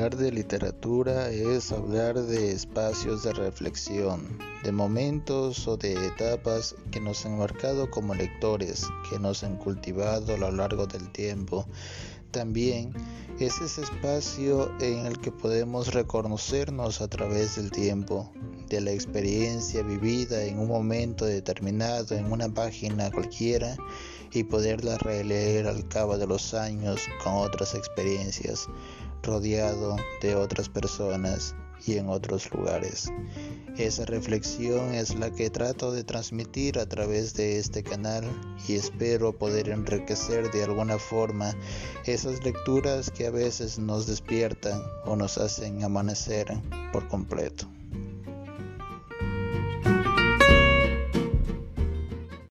Hablar de literatura es hablar de espacios de reflexión, de momentos o de etapas que nos han marcado como lectores, que nos han cultivado a lo largo del tiempo. También es ese espacio en el que podemos reconocernos a través del tiempo, de la experiencia vivida en un momento determinado, en una página cualquiera, y poderla releer al cabo de los años con otras experiencias rodeado de otras personas y en otros lugares. Esa reflexión es la que trato de transmitir a través de este canal y espero poder enriquecer de alguna forma esas lecturas que a veces nos despiertan o nos hacen amanecer por completo.